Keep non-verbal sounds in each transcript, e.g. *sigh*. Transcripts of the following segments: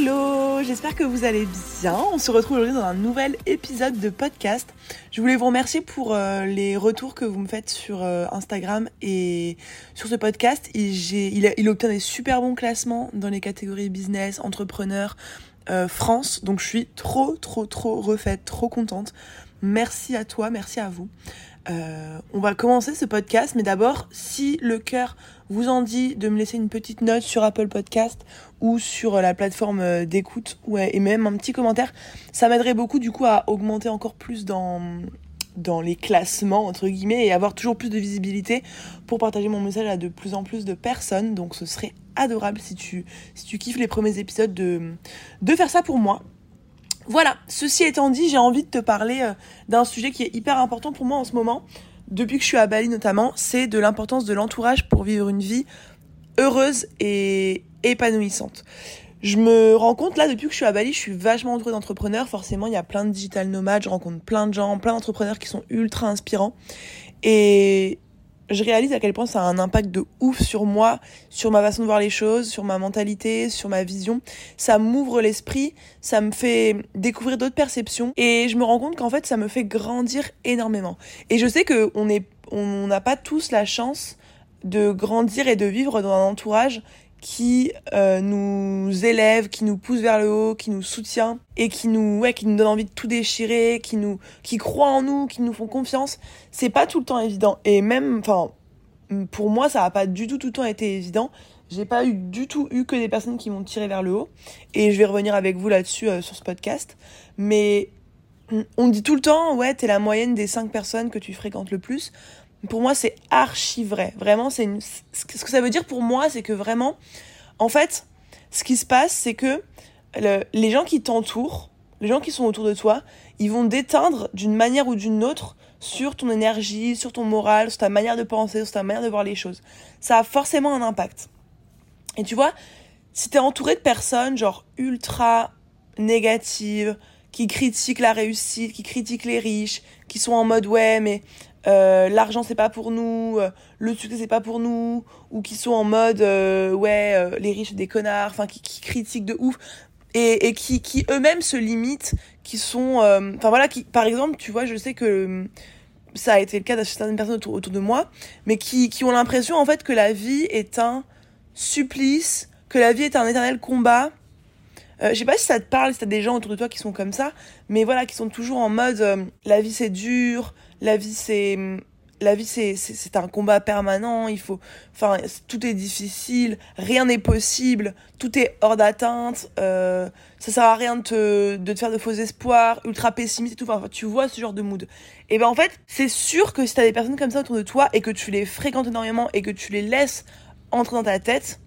Hello, j'espère que vous allez bien. On se retrouve aujourd'hui dans un nouvel épisode de podcast. Je voulais vous remercier pour euh, les retours que vous me faites sur euh, Instagram et sur ce podcast. Il, obtient des super bons classements dans les catégories business, entrepreneur, euh, France. Donc je suis trop, trop, trop refaite, trop contente. Merci à toi, merci à vous. Euh, on va commencer ce podcast, mais d'abord, si le cœur vous en dit de me laisser une petite note sur Apple Podcast ou sur la plateforme euh, d'écoute et même un petit commentaire, ça m'aiderait beaucoup du coup à augmenter encore plus dans, dans les classements entre guillemets et avoir toujours plus de visibilité pour partager mon message à de plus en plus de personnes. Donc ce serait adorable si tu, si tu kiffes les premiers épisodes de, de faire ça pour moi. Voilà, ceci étant dit, j'ai envie de te parler euh, d'un sujet qui est hyper important pour moi en ce moment, depuis que je suis à Bali notamment, c'est de l'importance de l'entourage pour vivre une vie heureuse et épanouissante. Je me rends compte là, depuis que je suis à Bali, je suis vachement entourée d'entrepreneurs. Forcément, il y a plein de digital nomades, je rencontre plein de gens, plein d'entrepreneurs qui sont ultra inspirants. Et je réalise à quel point ça a un impact de ouf sur moi, sur ma façon de voir les choses, sur ma mentalité, sur ma vision. Ça m'ouvre l'esprit, ça me fait découvrir d'autres perceptions et je me rends compte qu'en fait ça me fait grandir énormément. Et je sais que on on n'a pas tous la chance de grandir et de vivre dans un entourage qui euh, nous élève, qui nous pousse vers le haut, qui nous soutient et qui nous ouais, qui nous donne envie de tout déchirer, qui nous qui croient en nous, qui nous font confiance, c'est pas tout le temps évident et même enfin pour moi ça a pas du tout tout le temps été évident. J'ai pas eu du tout eu que des personnes qui m'ont tiré vers le haut et je vais revenir avec vous là-dessus euh, sur ce podcast, mais on dit tout le temps ouais, t'es la moyenne des cinq personnes que tu fréquentes le plus. Pour moi, c'est archi vrai. Vraiment, c'est ce que ça veut dire pour moi, c'est que vraiment, en fait, ce qui se passe, c'est que les gens qui t'entourent, les gens qui sont autour de toi, ils vont déteindre d'une manière ou d'une autre sur ton énergie, sur ton moral, sur ta manière de penser, sur ta manière de voir les choses. Ça a forcément un impact. Et tu vois, si t'es entouré de personnes genre ultra négatives, qui critiquent la réussite, qui critiquent les riches, qui sont en mode ouais mais euh, l'argent c'est pas pour nous, euh, le succès c'est pas pour nous, ou qui sont en mode euh, ouais les riches des connards, enfin qui, qui, critiquent de ouf et, et qui, qui eux-mêmes se limitent, qui sont, enfin voilà, qui par exemple tu vois je sais que ça a été le cas de certaines personnes autour, autour de moi, mais qui, qui ont l'impression en fait que la vie est un supplice, que la vie est un éternel combat. Euh, je sais pas si ça te parle, si t'as des gens autour de toi qui sont comme ça, mais voilà, qui sont toujours en mode la vie c'est dur, la vie c'est la vie c'est c'est un combat permanent il faut enfin tout est difficile rien n'est possible tout est hors d'atteinte euh, ça sert à rien de te de te faire de faux espoirs ultra pessimiste et tout enfin tu vois ce genre de mood. Et ben en fait c'est sûr que si t'as des personnes comme ça autour de toi et que tu les fréquentes énormément et que tu les laisses entrer dans ta tête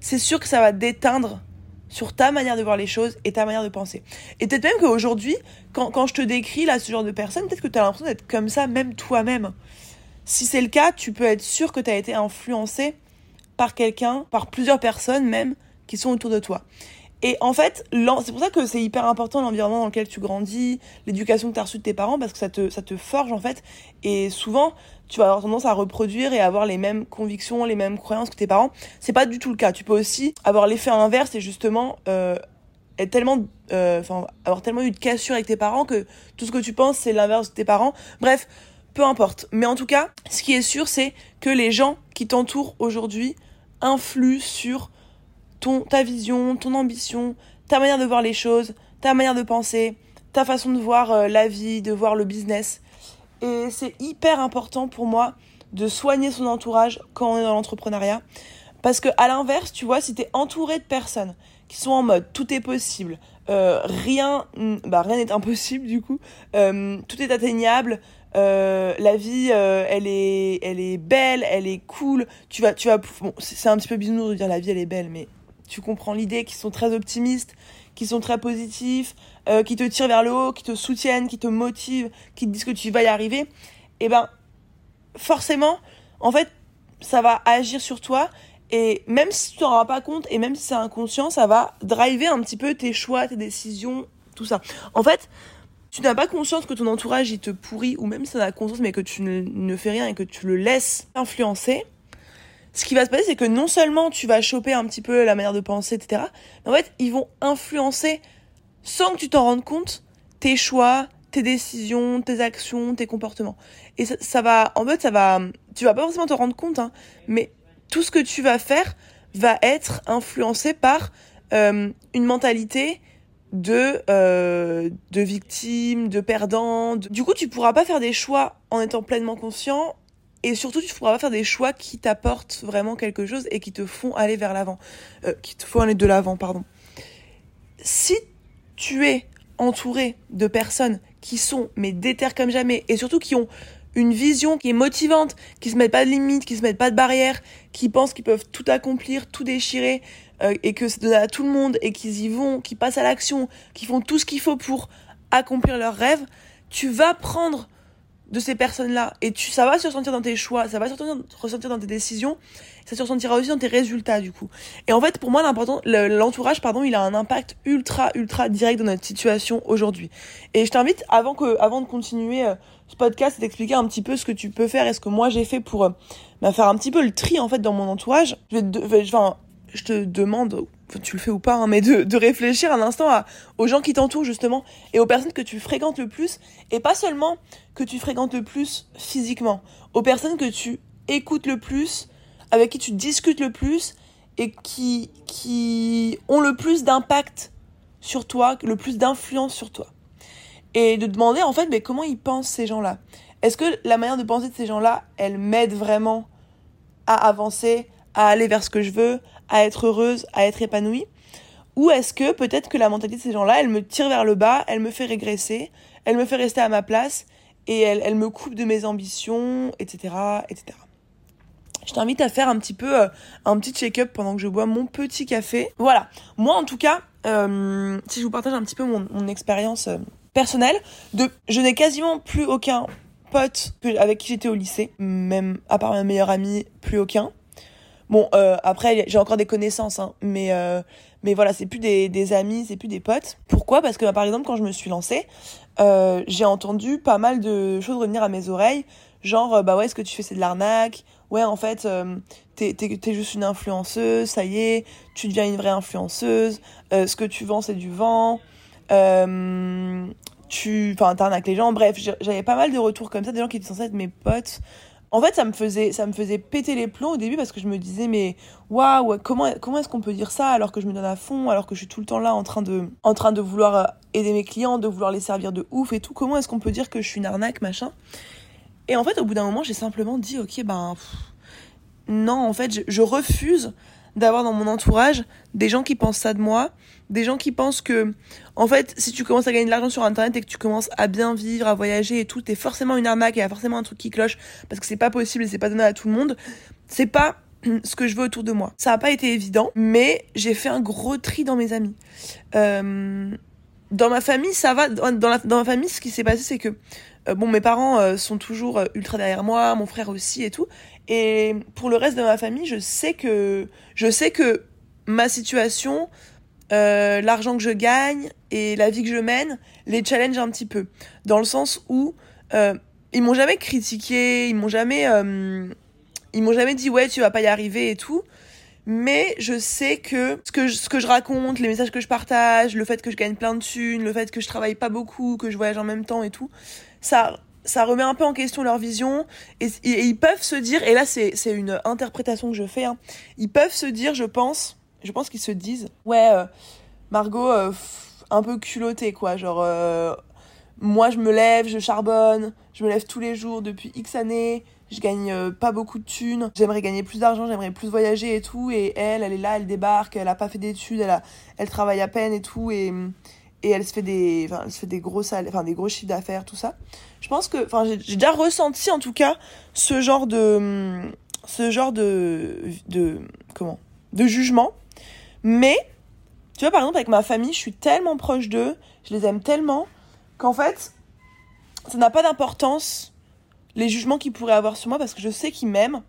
c'est sûr que ça va déteindre sur ta manière de voir les choses et ta manière de penser. Et peut-être même qu'aujourd'hui, quand, quand je te décris là ce genre de personne, peut-être que tu as l'impression d'être comme ça même toi-même. Si c'est le cas, tu peux être sûr que tu as été influencé par quelqu'un, par plusieurs personnes même, qui sont autour de toi. Et en fait, c'est pour ça que c'est hyper important l'environnement dans lequel tu grandis, l'éducation que tu as reçue de tes parents, parce que ça te, ça te forge en fait. Et souvent, tu vas avoir tendance à reproduire et avoir les mêmes convictions, les mêmes croyances que tes parents. C'est pas du tout le cas. Tu peux aussi avoir l'effet inverse et justement euh, être tellement, euh, avoir tellement eu de cassure avec tes parents que tout ce que tu penses c'est l'inverse de tes parents. Bref, peu importe. Mais en tout cas, ce qui est sûr, c'est que les gens qui t'entourent aujourd'hui influent sur ton, ta vision, ton ambition, ta manière de voir les choses, ta manière de penser, ta façon de voir euh, la vie, de voir le business. Et c'est hyper important pour moi de soigner son entourage quand on est dans l'entrepreneuriat. Parce que à l'inverse, tu vois, si tu es entouré de personnes qui sont en mode tout est possible, euh, rien bah, rien n'est impossible du coup, euh, tout est atteignable, la vie elle est elle est belle, elle est cool, tu vas tu vas c'est un petit peu bisounours de dire la vie elle est belle mais tu comprends l'idée, qui sont très optimistes, qui sont très positifs, euh, qui te tirent vers le haut, qui te soutiennent, qui te motivent, qui te disent que tu vas y arriver, eh ben forcément, en fait, ça va agir sur toi et même si tu t'en rends pas compte et même si c'est inconscient, ça va driver un petit peu tes choix, tes décisions, tout ça. En fait, tu n'as pas conscience que ton entourage il te pourrit ou même si tu as conscience mais que tu ne fais rien et que tu le laisses influencer, ce qui va se passer, c'est que non seulement tu vas choper un petit peu la manière de penser, etc., mais en fait, ils vont influencer, sans que tu t'en rendes compte, tes choix, tes décisions, tes actions, tes comportements. Et ça, va, en fait, ça va, tu vas pas forcément te rendre compte, hein, mais tout ce que tu vas faire va être influencé par euh, une mentalité de euh, de victime, de perdant. Du coup, tu pourras pas faire des choix en étant pleinement conscient et surtout tu pourras pas faire des choix qui t'apportent vraiment quelque chose et qui te font aller vers l'avant, euh, qui te font aller de l'avant, pardon. Si tu es entouré de personnes qui sont mais déter comme jamais et surtout qui ont une vision qui est motivante, qui se mettent pas de limites, qui se mettent pas de barrières, qui pensent qu'ils peuvent tout accomplir, tout déchirer, euh, et que c'est donné à tout le monde, et qu'ils y vont, qui passent à l'action, qui font tout ce qu'il faut pour accomplir leurs rêves, tu vas prendre de ces personnes-là, et tu, ça va se ressentir dans tes choix, ça va se ressentir dans tes décisions, ça se ressentira aussi dans tes résultats du coup. Et en fait, pour moi, l'important, l'entourage, pardon, il a un impact ultra, ultra direct dans notre situation aujourd'hui. Et je t'invite, avant que, avant de continuer euh, ce podcast, d'expliquer un petit peu ce que tu peux faire et ce que moi j'ai fait pour euh, bah, faire un petit peu le tri en fait dans mon entourage. Je vais, enfin, je te demande, tu le fais ou pas, hein, mais de, réfléchir un instant aux gens qui t'entourent justement et aux personnes que tu fréquentes le plus et pas seulement que tu fréquentes le plus physiquement, aux personnes que tu écoutes le plus, avec qui tu discutes le plus et qui, qui ont le plus d'impact sur toi, le plus d'influence sur toi. Et de demander en fait mais comment ils pensent ces gens-là? Est-ce que la manière de penser de ces gens-là, elle m'aide vraiment à avancer, à aller vers ce que je veux, à être heureuse, à être épanouie Ou est-ce que peut-être que la mentalité de ces gens-là, elle me tire vers le bas, elle me fait régresser, elle me fait rester à ma place et elle, elle me coupe de mes ambitions, etc., etc. Je t'invite à faire un petit peu euh, un petit check-up pendant que je bois mon petit café. Voilà. Moi, en tout cas, euh, si je vous partage un petit peu mon, expérience euh, personnelle, de, je n'ai quasiment plus aucun pote avec qui j'étais au lycée, même à part ma meilleure amie, plus aucun. Bon, euh, après, j'ai encore des connaissances, hein, mais, euh, mais voilà, c'est plus des, des amis, c'est plus des potes. Pourquoi? Parce que, bah, par exemple, quand je me suis lancée, euh, j'ai entendu pas mal de choses revenir à mes oreilles, genre, bah ouais, ce que tu fais, c'est de l'arnaque. Ouais, en fait, t'es, t'es, t'es juste une influenceuse, ça y est, tu deviens une vraie influenceuse. ce que tu vends, c'est du vent. tu, enfin, t'arnaques les gens. Bref, j'avais pas mal de retours comme ça, des gens qui étaient censés être mes potes. En fait, ça me faisait, péter les plombs au début parce que je me disais, mais waouh, comment, comment est-ce qu'on peut dire ça alors que je me donne à fond, alors que je suis tout le temps là en train de, en train de vouloir euh, aider mes clients, de vouloir les servir de ouf et tout. Comment est-ce qu'on peut dire que je suis une arnaque, machin? Et en fait, au bout d'un moment, j'ai simplement dit, ok, ben, non, en fait, je refuse d'avoir dans mon entourage des gens qui pensent ça de moi, des gens qui pensent que, en fait, si tu commences à gagner de l'argent sur Internet et que tu commences à bien vivre, à voyager et tout, t'es forcément une arnaque et il y a forcément un truc qui cloche parce que c'est pas possible et c'est pas donné à tout le monde. C'est pas *clears throat* ce que je veux autour de moi. Ça n'a pas été évident, mais j'ai fait un gros tri dans mes amis. Euh, dans ma famille, ça va. Dans, dans ma famille, ce qui s'est passé, c'est que euh, bon, mes parents euh, sont toujours ultra derrière moi, mon frère aussi et tout. Et pour le reste de ma famille, je sais que je sais que ma situation, euh, l'argent que je gagne et la vie que je mène les challenge un petit peu. Dans le sens où euh, ils m'ont jamais critiqué, ils m'ont jamais, euh, ils m'ont jamais dit ouais tu vas pas y arriver et tout. Mais je sais que ce que je, ce que je raconte, les messages que je partage, le fait que je gagne plein de thunes, le fait que je travaille pas beaucoup, que je voyage en même temps et tout, ça ça remet un peu en question leur vision. Et, ils peuvent se dire et là c'est une interprétation que je fais hein, ils peuvent se dire je pense je pense qu'ils se disent ouais euh, Margot euh, un peu culottée quoi. Genre euh, moi je me lève je charbonne je me lève tous les jours depuis X années je gagne pas beaucoup de thunes j'aimerais gagner plus d'argent j'aimerais plus voyager et tout. Et elle elle est là elle débarque elle a pas fait d'études elle elle travaille à peine et tout. Et et elle se fait des enfin se fait des gros salaires enfin des gros chiffres d'affaires tout ça. Je pense que enfin j'ai déjà ressenti en tout cas ce genre de ce genre de de comment de jugement. Mais tu vois par exemple avec ma famille je suis tellement proche d'eux je les aime tellement qu'en fait ça n'a pas d'importance les jugements qu'ils pourraient avoir sur moi parce que je sais qu'ils m'aiment.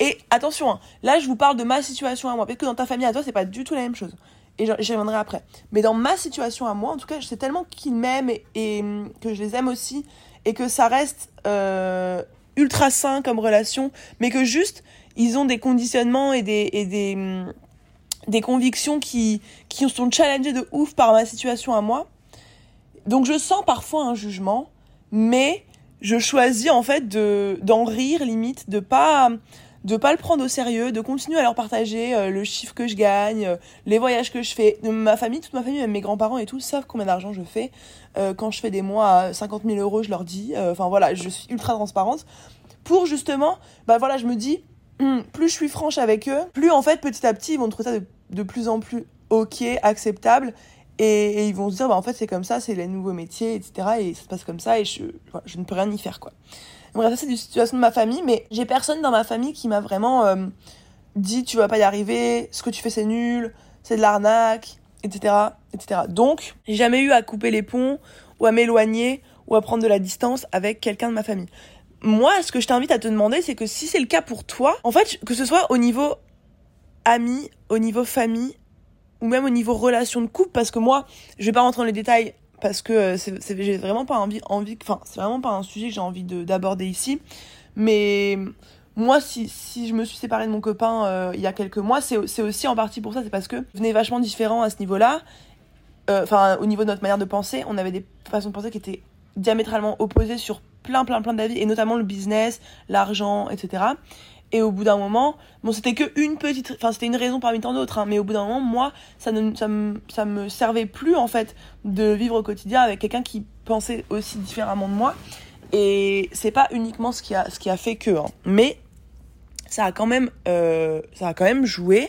Et attention hein, là je vous parle de ma situation à moi. Peut-être que dans ta famille à toi c'est pas du tout la même chose et j'y reviendrai après. Mais dans ma situation à moi, en tout cas, je sais tellement qu'ils m'aiment et, que je les aime aussi et que ça reste euh, ultra sain comme relation, mais que juste ils ont des conditionnements et des, des, hum, des convictions qui, qui sont challengées de ouf par ma situation à moi. Donc je sens parfois un jugement, mais je choisis en fait de d'en rire limite, de pas de pas le prendre au sérieux, de continuer à leur partager euh, le chiffre que je gagne, euh, les voyages que je fais. Ma famille, toute ma famille, même mes grands-parents et tout, savent combien d'argent je fais. Euh, quand je fais des mois à 50 000 euros, je leur dis. Enfin voilà, je suis ultra transparente. Pour justement, bah voilà, je me dis, hum, plus je suis franche avec eux, plus en fait petit à petit ils vont trouver ça de, de plus en plus ok, acceptable. Et, ils vont se dire, bah, en fait, c'est comme ça, c'est les nouveaux métiers, etc. Et ça se passe comme ça, et je, je ne peux rien y faire, quoi. Bref, ça, c'est une situation de ma famille, mais j'ai personne dans ma famille qui m'a vraiment euh, dit, tu vas pas y arriver, ce que tu fais, c'est nul, c'est de l'arnaque, etc., etc. Donc, j'ai jamais eu à couper les ponts, ou à m'éloigner, ou à prendre de la distance avec quelqu'un de ma famille. Moi, ce que je t'invite à te demander, c'est que si c'est le cas pour toi, en fait, que ce soit au niveau ami, au niveau famille, ou même au niveau relation de couple, parce que moi, je vais pas rentrer dans les détails parce que euh, c'est, j'ai vraiment pas envie, envie, enfin, c'est vraiment pas un sujet que j'ai envie de, d'aborder ici. Mais moi, si, si je me suis séparée de mon copain euh, il y a quelques mois, c'est, aussi en partie pour ça, c'est parce que venait vachement différent à ce niveau-là. Euh, enfin, au niveau de notre manière de penser, on avait des façons de penser qui étaient diamétralement opposées sur plein, plein, plein d'avis, et notamment le business, l'argent, etc. Et au bout d'un moment, bon, c'était que une petite, enfin, c'était une raison parmi tant d'autres, hein, mais au bout d'un moment, moi, ça ne, ça me, ça me servait plus, en fait, de vivre au quotidien avec quelqu'un qui pensait aussi différemment de moi. Et c'est pas uniquement ce qui a, ce qui a fait que, hein, mais ça a quand même, euh, ça a quand même joué.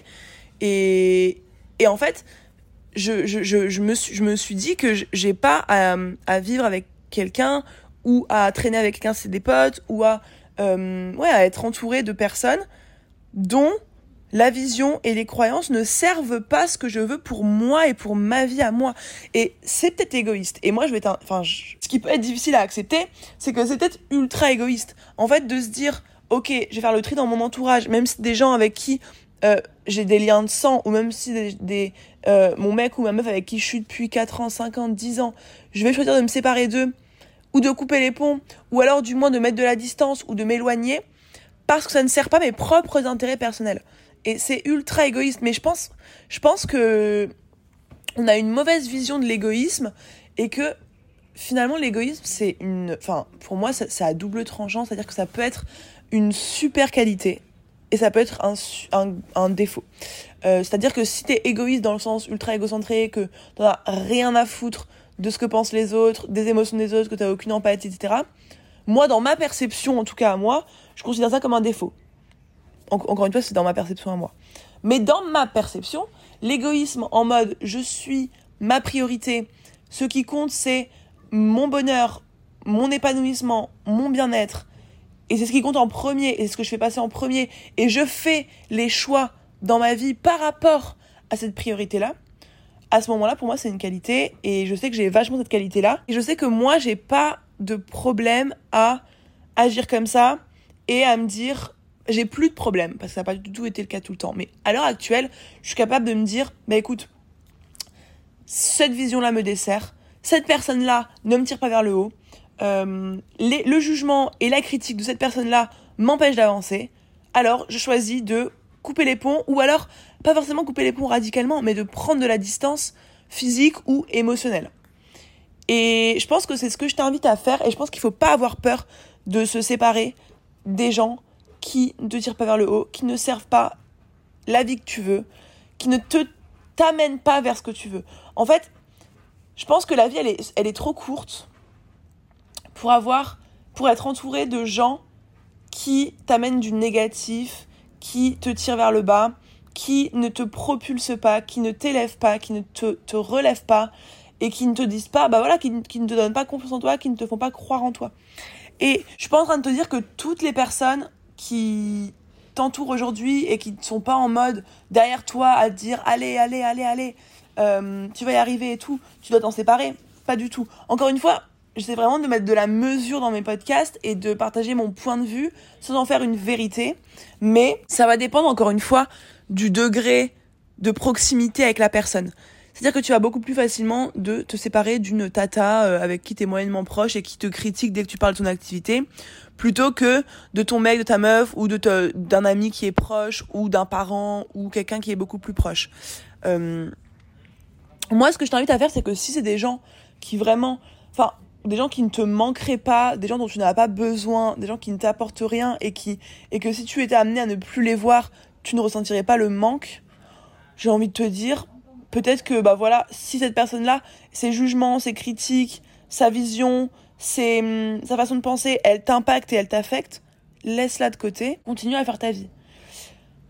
Et, et en fait, je, je, je, je, me, suis, je me suis dit que j'ai pas à, à vivre avec quelqu'un ou à traîner avec quelqu'un, c'est des potes, ou à euh, ouais, à être entouré de personnes dont la vision et les croyances ne servent pas ce que je veux pour moi et pour ma vie à moi. Et c'est peut-être égoïste. Et moi, je vais enfin, ce qui peut être difficile à accepter, c'est que c'est peut-être ultra égoïste. En fait, de se dire, ok, je vais faire le tri dans mon entourage, même si des gens avec qui euh, j'ai des liens de sang, ou même si des, euh, mon mec ou ma meuf avec qui je suis depuis 4 ans, 5 ans, 10 ans, je vais choisir de me séparer d'eux ou de couper les ponts, ou alors du moins de mettre de la distance ou de m'éloigner, parce que ça ne sert pas mes propres intérêts personnels. Et c'est ultra égoïste, mais je pense, je pense que on a une mauvaise vision de l'égoïsme et que finalement l'égoïsme c'est une, enfin pour moi ça, a double tranchant, c'est-à-dire que ça peut être une super qualité et ça peut être un, un, un défaut. Euh, c'est-à-dire que si t'es égoïste dans le sens ultra égocentré, que t'en as rien à foutre de ce que pensent les autres, des émotions des autres, que tu n'as aucune empathie, etc. Moi, dans ma perception, en tout cas à moi, je considère ça comme un défaut. encore une fois, c'est dans ma perception à moi. Mais dans ma perception, l'égoïsme en mode je suis ma priorité, ce qui compte c'est mon bonheur, mon épanouissement, mon bien-être, et c'est ce qui compte en premier, et c'est ce que je fais passer en premier, et je fais les choix dans ma vie par rapport à cette priorité-là, à ce moment-là, pour moi, c'est une qualité et je sais que j'ai vachement cette qualité-là. Et je sais que moi, j'ai pas de problème à agir comme ça et à me dire, j'ai plus de problème parce que ça n'a pas du tout été le cas tout le temps. Mais à l'heure actuelle, je suis capable de me dire, bah écoute, cette vision-là me dessert, cette personne-là ne me tire pas vers le haut, euh, le jugement et la critique de cette personne-là m'empêchent d'avancer. Alors, je choisis de couper les ponts ou alors pas forcément couper les ponts radicalement, mais de prendre de la distance physique ou émotionnelle. Et je pense que c'est ce que je t'invite à faire et je pense qu'il faut pas avoir peur de se séparer des gens qui ne te tirent pas vers le haut, qui ne servent pas la vie que tu veux, qui ne te t'amènent pas vers ce que tu veux. En fait, je pense que la vie elle est, elle est trop courte pour avoir pour être entouré de gens qui t'amènent du négatif, qui te tirent vers le bas, qui ne te propulse pas, qui ne t'élève pas, qui ne te, te relève pas et qui ne te disent pas, bah voilà, qui, qui ne te donnent pas confiance en toi, qui ne te font pas croire en toi. Et je suis pas en train de te dire que toutes les personnes qui t'entourent aujourd'hui et qui ne sont pas en mode derrière toi à te dire allez, allez, allez, allez, euh, tu vas y arriver et tout, tu dois t'en séparer. Pas du tout. Encore une fois, j'essaie vraiment de mettre de la mesure dans mes podcasts et de partager mon point de vue sans en faire une vérité. Mais ça va dépendre encore une fois du degré de proximité avec la personne. C'est-à-dire que tu vas beaucoup plus facilement de te séparer d'une tata euh, avec qui t'es moyennement proche et qui te critique dès que tu parles de ton activité, plutôt que de ton mec, de ta meuf ou de d'un ami qui est proche ou d'un parent ou quelqu'un qui est beaucoup plus proche. Euh, moi, ce que je t'invite à faire, c'est que si c'est des gens qui vraiment, enfin, des gens qui ne te manqueraient pas, des gens dont tu n'as pas besoin, des gens qui ne t'apportent rien et qui et que si tu étais amené à ne plus les voir, tu ne ressentirais pas le manque. J'ai envie de te dire, peut-être que bah voilà, si cette personne-là, ses jugements, ses critiques, sa vision, ses, hum, sa façon de penser, elle t'impacte et elle t'affecte, laisse-la de côté, continue à faire ta vie.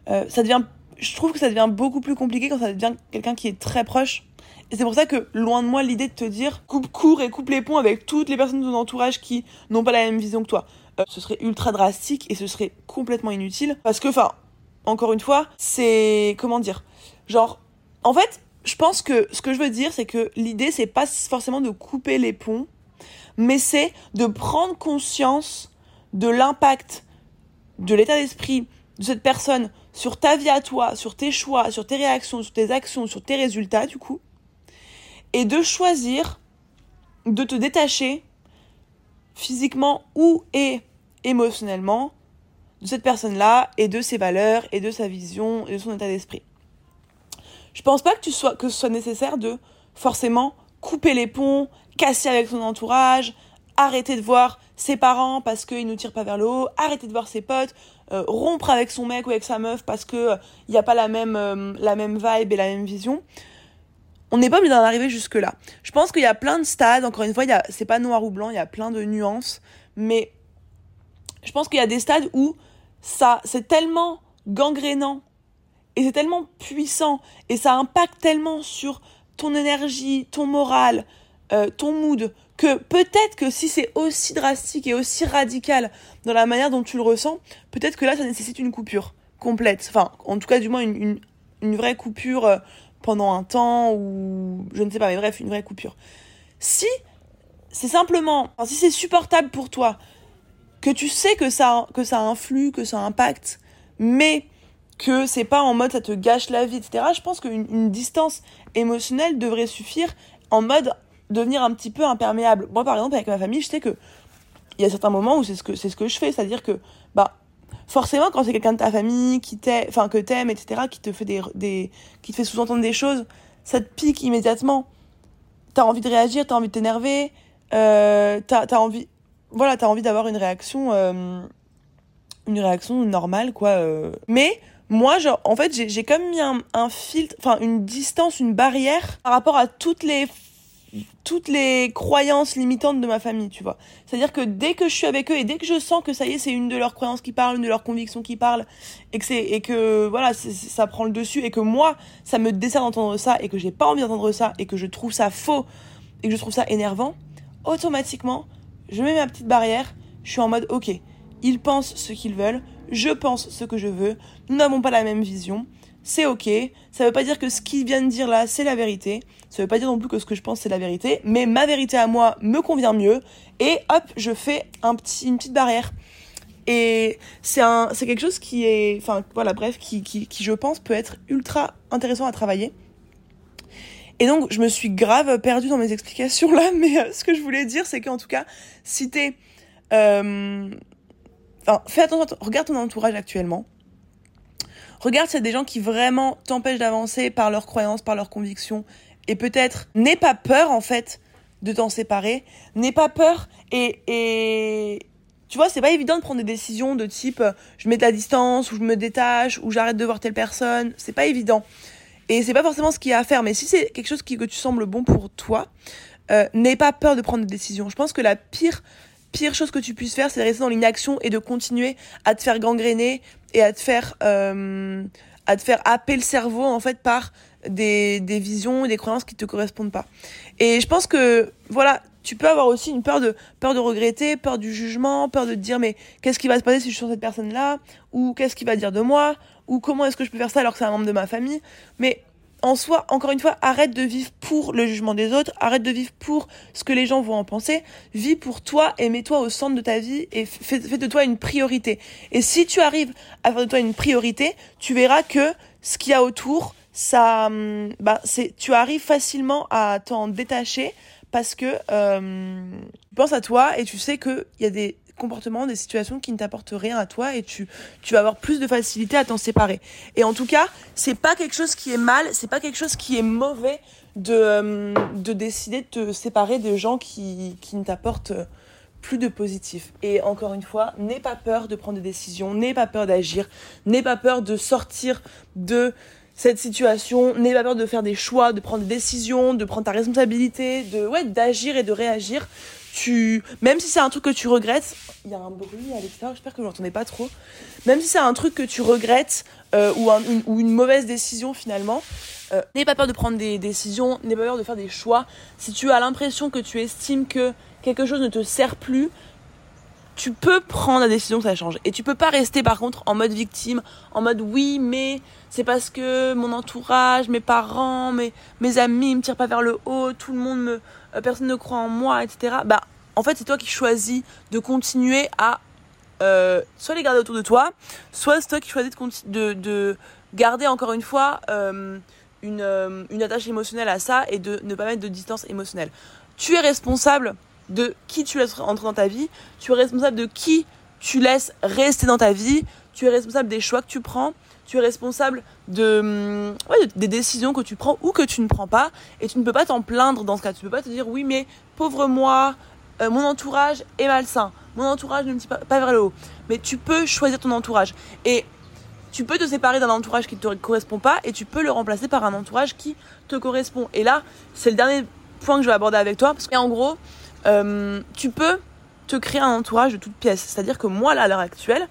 Euh, ça devient, je trouve que ça devient beaucoup plus compliqué quand ça devient quelqu'un qui est très proche et c'est pour ça que, loin de moi, l'idée de te dire coupe court et coupe les ponts avec toutes les personnes de ton entourage qui n'ont pas la même vision que toi. Euh, ce serait ultra drastique et ce serait complètement inutile. Parce que, enfin, encore une fois, c'est. Comment dire Genre, en fait, je pense que ce que je veux dire, c'est que l'idée, c'est pas forcément de couper les ponts, mais c'est de prendre conscience de l'impact de l'état d'esprit de cette personne sur ta vie à toi, sur tes choix, sur tes réactions, sur tes actions, sur tes résultats, du coup et de choisir de te détacher physiquement ou et émotionnellement de cette personne-là et de ses valeurs et de sa vision et de son état d'esprit. Je pense pas que, tu sois, que ce soit nécessaire de forcément couper les ponts, casser avec son entourage, arrêter de voir ses parents parce qu'ils nous tirent pas vers le haut, arrêter de voir ses potes, euh, rompre avec son mec ou avec sa meuf parce que il euh, a pas la même, euh, la même vibe et la même vision on n'est pas obligé d'en arriver jusque là. Je pense qu'il y a plein de stades. Encore une fois, c'est pas noir ou blanc. Il y a plein de nuances. Mais je pense qu'il y a des stades où ça, c'est tellement gangrénant et c'est tellement puissant et ça impacte tellement sur ton énergie, ton moral, euh, ton mood que peut-être que si c'est aussi drastique et aussi radical dans la manière dont tu le ressens, peut-être que là ça nécessite une coupure complète. Enfin, en tout cas, du moins une, une, vraie coupure. Euh, pendant un temps ou je ne sais pas, mais bref, une vraie coupure. Si c'est simplement, si c'est supportable pour toi, que tu sais que ça, que ça influe, que ça impacte, mais que c'est pas en mode ça te gâche la vie, etc. Je pense qu'une une distance émotionnelle devrait suffire en mode devenir un petit peu imperméable. Moi, par exemple, avec ma famille, je sais que il y a certains moments où c'est ce que c'est ce que je fais, c'est-à-dire que bah forcément quand c'est quelqu'un de ta famille qui t'aime enfin que t'aimes etc qui te fait des, qui te fait sous-entendre des choses ça te pique immédiatement t'as envie de réagir t'as envie de t'énerver euh, t'as as envie voilà t'as envie d'avoir une réaction euh, une réaction normale quoi euh. mais moi genre en fait j'ai même mis un, un filtre enfin une distance une barrière par rapport à toutes les toutes les croyances limitantes de ma famille, tu vois. C'est-à-dire que dès que je suis avec eux et dès que je sens que ça y est, c'est une de leurs croyances qui parle, une de leurs convictions qui parle, et que c'est, et que, voilà, ça prend le dessus, et que moi, ça me dessert d'entendre ça, et que j'ai pas envie d'entendre ça, et que je trouve ça faux, et que je trouve ça énervant, automatiquement, je mets ma petite barrière, je suis en mode, ok, ils pensent ce qu'ils veulent, je pense ce que je veux, nous n'avons pas la même vision, c'est ok. Ça veut pas dire que ce qu'il vient de dire là, c'est la vérité. Ça veut pas dire non plus que ce que je pense, c'est la vérité. Mais ma vérité à moi me convient mieux. Et hop, je fais une petite barrière. Et c'est quelque chose qui est, enfin voilà, bref, qui, qui, qui je pense peut être ultra intéressant à travailler. Et donc, je me suis grave perdue dans mes explications là, mais euh, ce que je voulais dire, c'est qu'en tout cas, si t'es, euh, enfin, fais attention, regarde ton entourage actuellement. Regarde s'il y a des gens qui vraiment t'empêchent d'avancer par leurs croyances, par leurs convictions. Et peut-être, n'aie pas peur, en fait, de t'en séparer. N'aie pas peur et, et, tu vois, c'est pas évident de prendre des décisions de type je mets de la distance, ou je me détache, ou j'arrête de voir telle personne. C'est pas évident. Et c'est pas forcément ce qu'il y a à faire. Mais si c'est quelque chose que tu sembles bon pour toi, euh, n'aie pas peur de prendre des décisions. Je pense que la pire pire chose que tu puisses faire, c'est de rester dans l'inaction et de continuer à te faire gangréner et à te faire euh, à te faire happer le cerveau en fait par des, des visions et des croyances qui te correspondent pas. Et je pense que voilà, tu peux avoir aussi une peur de peur de regretter, peur du jugement, peur de te dire mais qu'est-ce qui va se passer si je suis sur cette personne là ou qu'est-ce qu'il va dire de moi? Ou comment est-ce que je peux faire ça alors que c'est un membre de ma famille. Mais en soi, encore une fois, arrête de vivre pour le jugement des autres, arrête de vivre pour ce que les gens vont en penser, vis pour toi et mets-toi au centre de ta vie et fais, de toi une priorité. Et si tu arrives à faire de toi une priorité, tu verras que ce qu'il y a autour, hum, bah, c'est, tu arrives facilement à t'en détacher parce que euh, tu penses à toi et tu sais qu'il y a des comportements, des situations qui ne t'apportent rien à toi et tu, tu vas avoir plus de facilité à t'en séparer. Et en tout cas, c'est pas quelque chose qui est mal, c'est pas quelque chose qui est mauvais de, hum, de décider de te séparer de gens qui, qui ne t'apportent plus de positif. Et encore une fois, n'aie pas peur de prendre des décisions, n'aie pas peur d'agir, n'aie pas peur de sortir de cette situation, n'aie pas peur de faire des choix, de prendre des décisions, de prendre ta responsabilité, de ouais, d'agir et de réagir. Tu même si c'est un truc que tu regrettes, il y a un bruit à l'extérieur, j'espère que vous n'entendez pas trop. Même si c'est un truc que tu regrettes euh, ou, une, mauvaise décision finalement, euh, n'aie pas peur de prendre des décisions, n'aie pas peur de faire des choix. Si tu as l'impression que tu estimes que quelque chose ne te sert plus, tu peux prendre la décision que ça change. Et tu peux pas rester par contre en mode victime, en mode oui, mais c'est parce que mon entourage, mes parents, mes, amis me tirent pas vers le haut, tout le monde me. Euh, personne ne croit en moi, etc. Bah, en fait, c'est toi qui choisis de continuer à euh, soit les garder autour de toi, soit c'est toi qui choisis de, de, garder encore une fois euh, une, une attache émotionnelle à ça et de ne pas mettre de distance émotionnelle. Tu es responsable de qui tu laisses entrer dans ta vie, tu es responsable de qui tu laisses rester dans ta vie, tu es responsable des choix que tu prends, tu es responsable de, des décisions que tu prends ou que tu ne prends pas, et tu ne peux pas t'en plaindre dans ce cas. Tu ne peux pas te dire oui mais pauvre moi, euh, mon entourage est malsain, mon entourage ne me tire pas, pas vers le haut. Mais tu peux choisir ton entourage. Et tu peux te séparer d'un entourage qui ne te correspond pas et tu peux le remplacer par un entourage qui te correspond. Et là, c'est le dernier point que je vais aborder avec toi. Parce qu'en gros, euh, tu peux te créer un entourage de toutes pièces. C'est-à-dire que moi, là, à l'heure actuelle,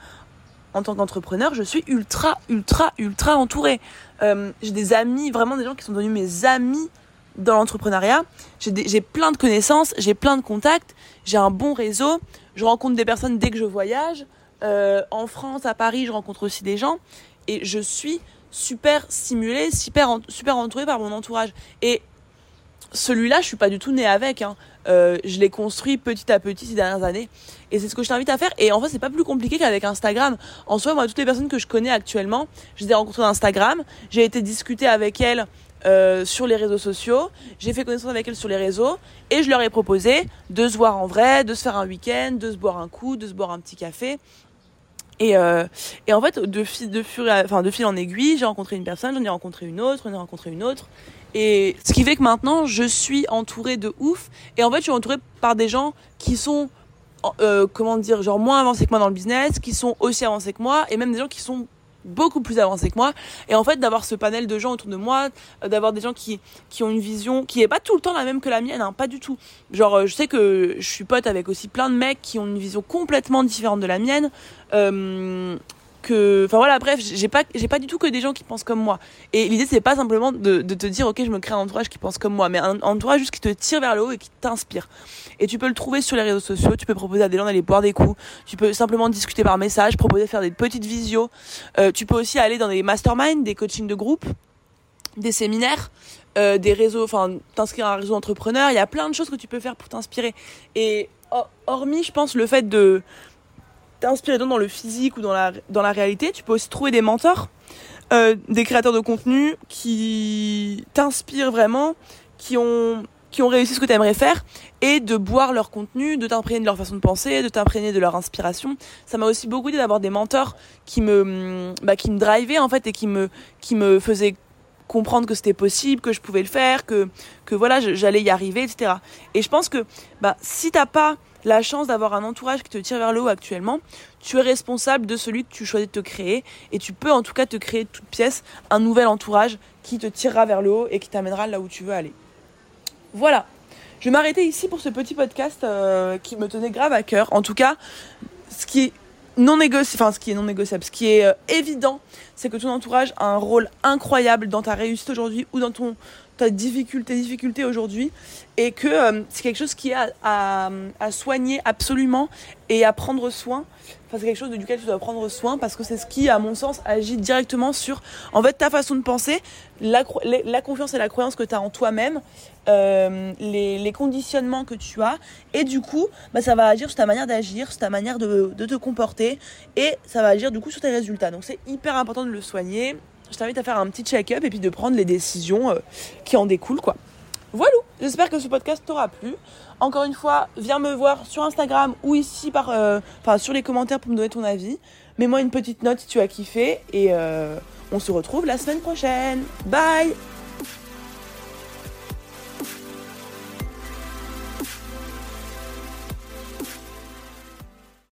en tant qu'entrepreneur, je suis ultra, ultra, ultra entourée. Euh, j'ai des amis, vraiment des gens qui sont devenus mes amis dans l'entrepreneuriat. J'ai plein de connaissances, j'ai plein de contacts, j'ai un bon réseau, je rencontre des personnes dès que je voyage. Euh, en France, à Paris, je rencontre aussi des gens. Et je suis super stimulée, super, super entourée par mon entourage. Celui-là, je suis pas du tout née avec. Hein. Euh, je l'ai construit petit à petit ces dernières années. Et c'est ce que je t'invite à faire. Et en fait, c'est pas plus compliqué qu'avec Instagram. En soi, moi, toutes les personnes que je connais actuellement, je les ai rencontrées sur Instagram. J'ai été discuter avec elles euh, sur les réseaux sociaux. J'ai fait connaissance avec elles sur les réseaux. Et je leur ai proposé de se voir en vrai, de se faire un week-end, de se boire un coup, de se boire un petit café. Et, euh, en fait, de de fil en aiguille, j'ai rencontré une personne, j'en ai rencontré une autre, j'en ai rencontré une autre. Et ce qui fait que maintenant, je suis entourée de ouf. Et en fait, je suis entourée par des gens qui sont, euh, comment dire, genre moins avancés que moi dans le business, qui sont aussi avancés que moi, et même des gens qui sont beaucoup plus avancés que moi. Et en fait, d'avoir ce panel de gens autour de moi, euh, d'avoir des gens qui, qui ont une vision qui est pas tout le temps la même que la mienne, hein, pas du tout. Genre, euh, je sais que je suis pote avec aussi plein de mecs qui ont une vision complètement différente de la mienne. Que enfin voilà bref j'ai pas j'ai pas du tout que des gens qui pensent comme moi. Et l'idée c'est pas simplement de, te dire ok je me crée un entourage qui pense comme moi mais un entourage juste qui te tire vers le haut et qui t'inspire. Et tu peux le trouver sur les réseaux sociaux tu peux proposer à des gens d'aller boire des coups tu peux simplement discuter par message proposer de faire des petites visios. Euh, tu peux aussi aller dans des masterminds des coachings de groupe des séminaires euh, des réseaux enfin t'inscrire à un réseau d'entrepreneurs il y a plein de choses que tu peux faire pour t'inspirer. Et hormis je pense le fait de t'inspirer dans le physique ou dans la, dans la réalité, tu peux aussi trouver des mentors, euh, des créateurs de contenu qui t'inspirent vraiment, qui ont, qui ont réussi ce que tu aimerais faire, et de boire leur contenu, de t'imprégner de leur façon de penser, de t'imprégner de leur inspiration. Ça m'a aussi beaucoup aidé d'avoir des mentors qui me, bah, qui me drivaient en fait et qui me, qui me faisaient comprendre que c'était possible, que je pouvais le faire, que, que voilà, j'allais y arriver, etc. Et je pense que bah, si t'as pas la chance d'avoir un entourage qui te tire vers le haut actuellement, tu es responsable de celui que tu choisis de te créer et tu peux en tout cas te créer de toute pièce un nouvel entourage qui te tirera vers le haut et qui t'amènera là où tu veux aller. Voilà. Je vais m'arrêter ici pour ce petit podcast euh, qui me tenait grave à cœur. En tout cas, ce qui est non négociable, enfin ce qui est non négociable, ce euh, évident, c'est que ton entourage a un rôle incroyable dans ta réussite aujourd'hui ou dans ton ta difficulté, difficulté aujourd'hui et que euh, c'est quelque chose qui est à, soigner absolument et à prendre soin. Enfin, c'est quelque chose duquel tu dois prendre soin parce que c'est ce qui, à mon sens, agit directement sur en fait ta façon de penser, la, confiance et la croyance que tu as en toi-même, euh, les, les, conditionnements que tu as et du coup, bah, ça va agir sur ta manière d'agir, sur ta manière de, de te comporter et ça va agir du coup sur tes résultats. Donc c'est hyper important de le soigner je t'invite à faire un petit check-up et puis de prendre les décisions euh, qui en découlent, quoi. Voilà, j'espère que ce podcast t'aura plu. Encore une fois, viens me voir sur Instagram ou ici par, euh, sur les commentaires pour me donner ton avis. Mets-moi une petite note si tu as kiffé et euh, on se retrouve la semaine prochaine. Bye